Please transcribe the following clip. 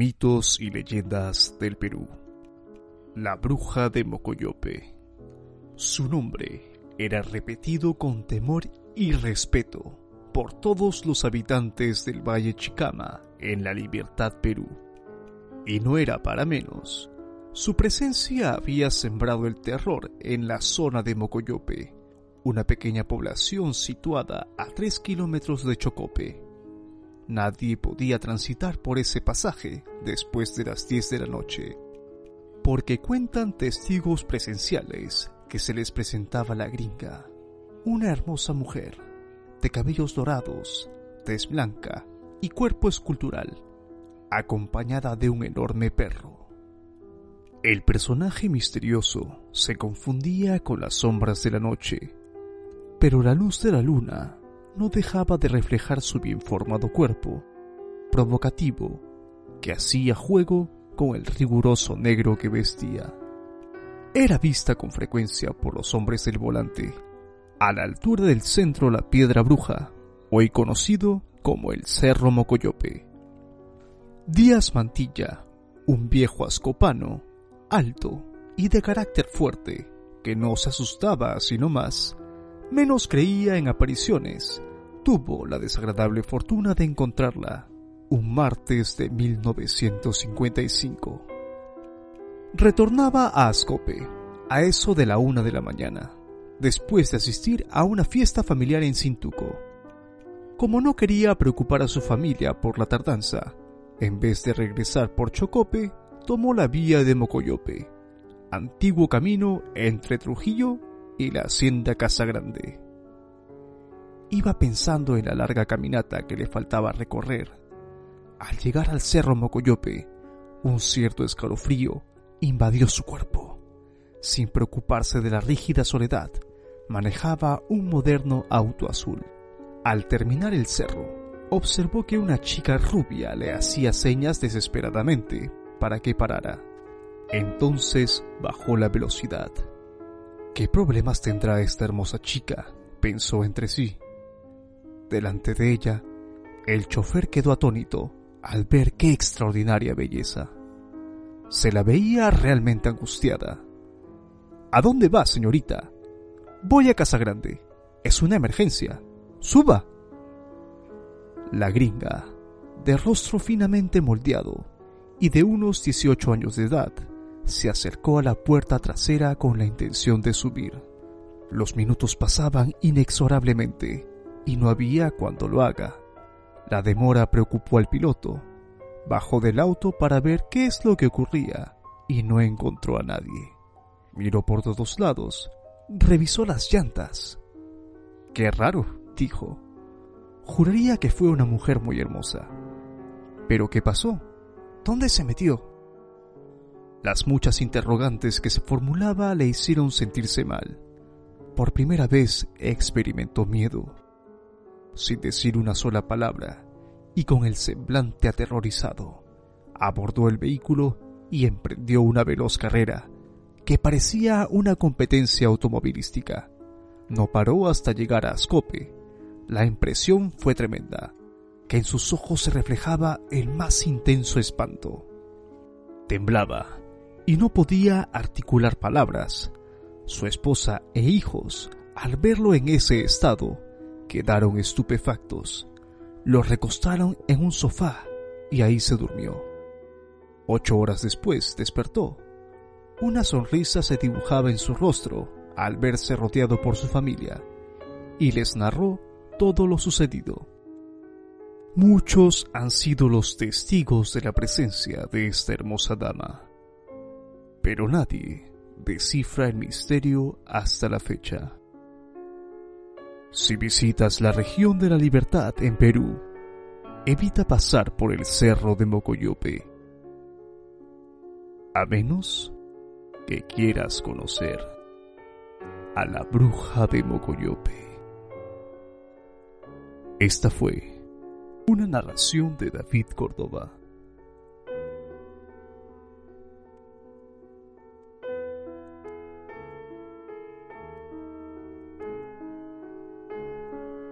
Mitos y leyendas del Perú. La bruja de Mocoyope. Su nombre era repetido con temor y respeto por todos los habitantes del Valle Chicama en la Libertad Perú. Y no era para menos. Su presencia había sembrado el terror en la zona de Mocoyope, una pequeña población situada a tres kilómetros de Chocope. Nadie podía transitar por ese pasaje después de las 10 de la noche, porque cuentan testigos presenciales que se les presentaba la gringa, una hermosa mujer, de cabellos dorados, tez blanca y cuerpo escultural, acompañada de un enorme perro. El personaje misterioso se confundía con las sombras de la noche, pero la luz de la luna no dejaba de reflejar su bien formado cuerpo, provocativo, que hacía juego con el riguroso negro que vestía. Era vista con frecuencia por los hombres del volante, a la altura del centro La Piedra Bruja, hoy conocido como el Cerro Mocoyope. Díaz Mantilla, un viejo ascopano, alto y de carácter fuerte, que no se asustaba sino más, menos creía en apariciones, tuvo la desagradable fortuna de encontrarla un martes de 1955. Retornaba a Ascope, a eso de la una de la mañana, después de asistir a una fiesta familiar en Cintuco. Como no quería preocupar a su familia por la tardanza, en vez de regresar por Chocope, tomó la vía de Mocoyope, antiguo camino entre Trujillo y la hacienda Casa Grande. Iba pensando en la larga caminata que le faltaba recorrer. Al llegar al cerro Mocoyope, un cierto escalofrío invadió su cuerpo. Sin preocuparse de la rígida soledad, manejaba un moderno auto azul. Al terminar el cerro, observó que una chica rubia le hacía señas desesperadamente para que parara. Entonces bajó la velocidad. ¿Qué problemas tendrá esta hermosa chica? pensó entre sí. Delante de ella, el chofer quedó atónito al ver qué extraordinaria belleza. Se la veía realmente angustiada. ¿A dónde va, señorita? Voy a Casa Grande. Es una emergencia. ¡Suba! La gringa, de rostro finamente moldeado y de unos 18 años de edad, se acercó a la puerta trasera con la intención de subir. Los minutos pasaban inexorablemente y no había cuando lo haga. La demora preocupó al piloto. Bajó del auto para ver qué es lo que ocurría y no encontró a nadie. Miró por todos lados, revisó las llantas. Qué raro, dijo. Juraría que fue una mujer muy hermosa. ¿Pero qué pasó? ¿Dónde se metió? Las muchas interrogantes que se formulaba le hicieron sentirse mal. Por primera vez experimentó miedo. Sin decir una sola palabra y con el semblante aterrorizado, abordó el vehículo y emprendió una veloz carrera que parecía una competencia automovilística. No paró hasta llegar a Ascope. La impresión fue tremenda, que en sus ojos se reflejaba el más intenso espanto. Temblaba y no podía articular palabras. Su esposa e hijos, al verlo en ese estado, quedaron estupefactos. Lo recostaron en un sofá y ahí se durmió. Ocho horas después despertó. Una sonrisa se dibujaba en su rostro al verse rodeado por su familia y les narró todo lo sucedido. Muchos han sido los testigos de la presencia de esta hermosa dama pero nadie descifra el misterio hasta la fecha. Si visitas la región de la libertad en Perú, evita pasar por el cerro de Mocoyope, a menos que quieras conocer a la bruja de Mocoyope. Esta fue una narración de David Córdoba.